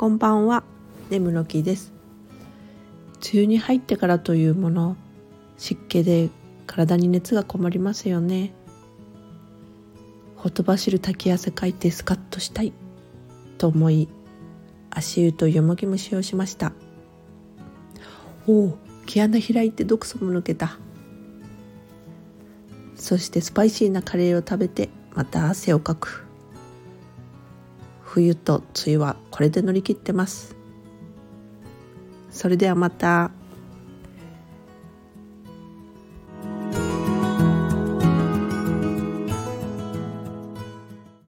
こんばんは、眠の木です。梅雨に入ってからというもの、湿気で体に熱がこもりますよね。ほとばしる滝汗かいてスカッとしたいと思い、足湯とよもぎ蒸しをしました。おお、毛穴開いて毒素も抜けた。そしてスパイシーなカレーを食べてまた汗をかく。冬と梅雨はこれで乗り切ってますそれではまた。